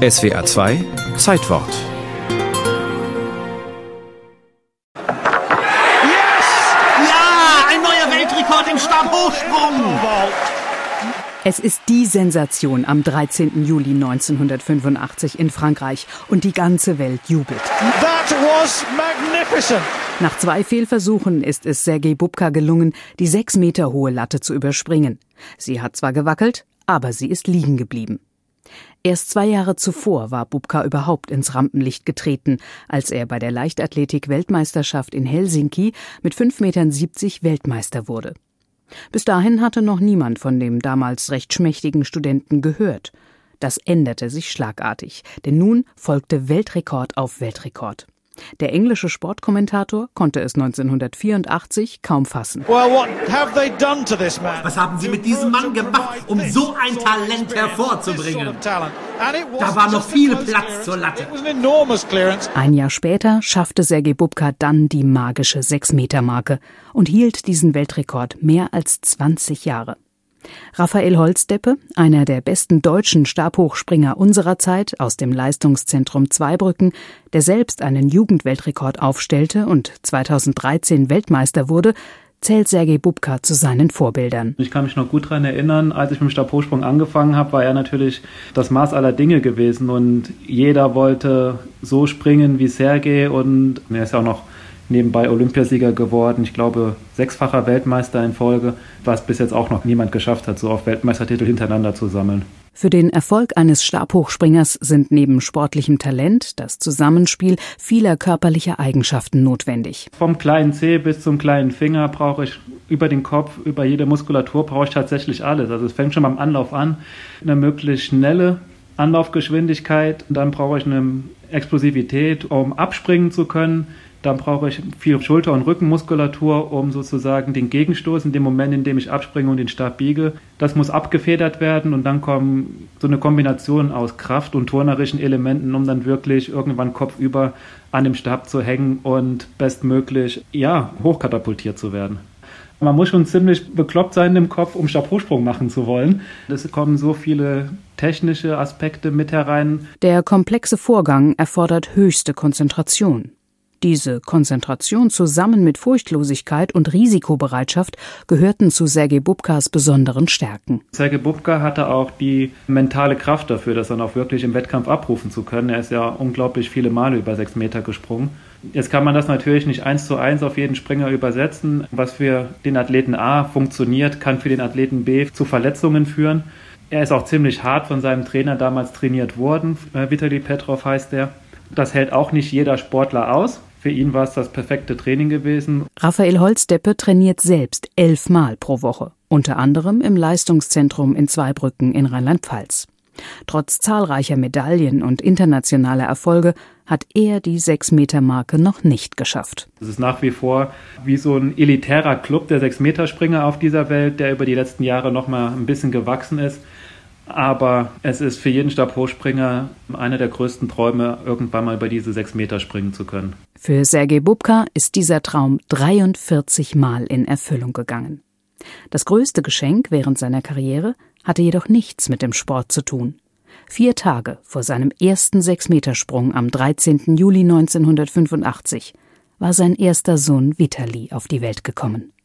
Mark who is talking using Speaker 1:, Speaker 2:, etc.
Speaker 1: SWA 2 Zeitwort.
Speaker 2: Ja, ein neuer Weltrekord im Stabhochsprung.
Speaker 3: Es ist die Sensation am 13. Juli 1985 in Frankreich und die ganze Welt jubelt.
Speaker 4: That was magnificent.
Speaker 3: Nach zwei Fehlversuchen ist es Sergei Bubka gelungen, die sechs Meter hohe Latte zu überspringen. Sie hat zwar gewackelt, aber sie ist liegen geblieben. Erst zwei Jahre zuvor war Bubka überhaupt ins Rampenlicht getreten, als er bei der Leichtathletik-Weltmeisterschaft in Helsinki mit 5,70 Metern Weltmeister wurde. Bis dahin hatte noch niemand von dem damals recht schmächtigen Studenten gehört. Das änderte sich schlagartig, denn nun folgte Weltrekord auf Weltrekord. Der englische Sportkommentator konnte es 1984 kaum fassen.
Speaker 2: Was haben Sie mit diesem Mann gemacht, um so ein Talent hervorzubringen? Da war noch viel Platz zur Latte.
Speaker 3: Ein Jahr später schaffte Sergei Bubka dann die magische 6-Meter-Marke und hielt diesen Weltrekord mehr als 20 Jahre. Raphael Holzdeppe, einer der besten deutschen Stabhochspringer unserer Zeit aus dem Leistungszentrum Zweibrücken, der selbst einen Jugendweltrekord aufstellte und 2013 Weltmeister wurde, zählt Sergei Bubka zu seinen Vorbildern.
Speaker 5: Ich kann mich noch gut daran erinnern, als ich mit dem Stabhochsprung angefangen habe, war er natürlich das Maß aller Dinge gewesen und jeder wollte so springen wie Sergei und er ist ja auch noch nebenbei Olympiasieger geworden. Ich glaube, sechsfacher Weltmeister in Folge, was bis jetzt auch noch niemand geschafft hat, so oft Weltmeistertitel hintereinander zu sammeln.
Speaker 3: Für den Erfolg eines Stabhochspringers sind neben sportlichem Talent das Zusammenspiel vieler körperlicher Eigenschaften notwendig.
Speaker 5: Vom kleinen Zeh bis zum kleinen Finger brauche ich über den Kopf, über jede Muskulatur brauche ich tatsächlich alles. Also es fängt schon beim Anlauf an, eine möglichst schnelle Anlaufgeschwindigkeit, dann brauche ich eine Explosivität, um abspringen zu können. Dann brauche ich viel Schulter- und Rückenmuskulatur, um sozusagen den Gegenstoß in dem Moment, in dem ich abspringe und den Stab biege. Das muss abgefedert werden und dann kommen so eine Kombination aus Kraft und turnerischen Elementen, um dann wirklich irgendwann kopfüber an dem Stab zu hängen und bestmöglich, ja, hochkatapultiert zu werden. Man muss schon ziemlich bekloppt sein im Kopf, um Stabhochsprung machen zu wollen. Es kommen so viele technische Aspekte mit herein.
Speaker 3: Der komplexe Vorgang erfordert höchste Konzentration. Diese Konzentration zusammen mit Furchtlosigkeit und Risikobereitschaft gehörten zu Sergei Bubkas besonderen Stärken.
Speaker 5: Sergei Bubka hatte auch die mentale Kraft dafür, das dann auch wirklich im Wettkampf abrufen zu können. Er ist ja unglaublich viele Male über sechs Meter gesprungen. Jetzt kann man das natürlich nicht eins zu eins auf jeden Springer übersetzen. Was für den Athleten A funktioniert, kann für den Athleten B zu Verletzungen führen. Er ist auch ziemlich hart von seinem Trainer damals trainiert worden. Äh, Vitali Petrov heißt er. Das hält auch nicht jeder Sportler aus. Für ihn war es das perfekte Training gewesen.
Speaker 3: Raphael Holzdeppe trainiert selbst elfmal pro Woche, unter anderem im Leistungszentrum in Zweibrücken in Rheinland-Pfalz. Trotz zahlreicher Medaillen und internationaler Erfolge hat er die 6-Meter-Marke noch nicht geschafft.
Speaker 5: Es ist nach wie vor wie so ein elitärer Club der 6-Meter-Springer auf dieser Welt, der über die letzten Jahre noch mal ein bisschen gewachsen ist. Aber es ist für jeden Stabhochspringer einer der größten Träume, irgendwann mal über diese sechs Meter springen zu können.
Speaker 3: Für Sergei Bubka ist dieser Traum 43 Mal in Erfüllung gegangen. Das größte Geschenk während seiner Karriere hatte jedoch nichts mit dem Sport zu tun. Vier Tage vor seinem ersten Sechsmetersprung am 13. Juli 1985 war sein erster Sohn Vitali auf die Welt gekommen.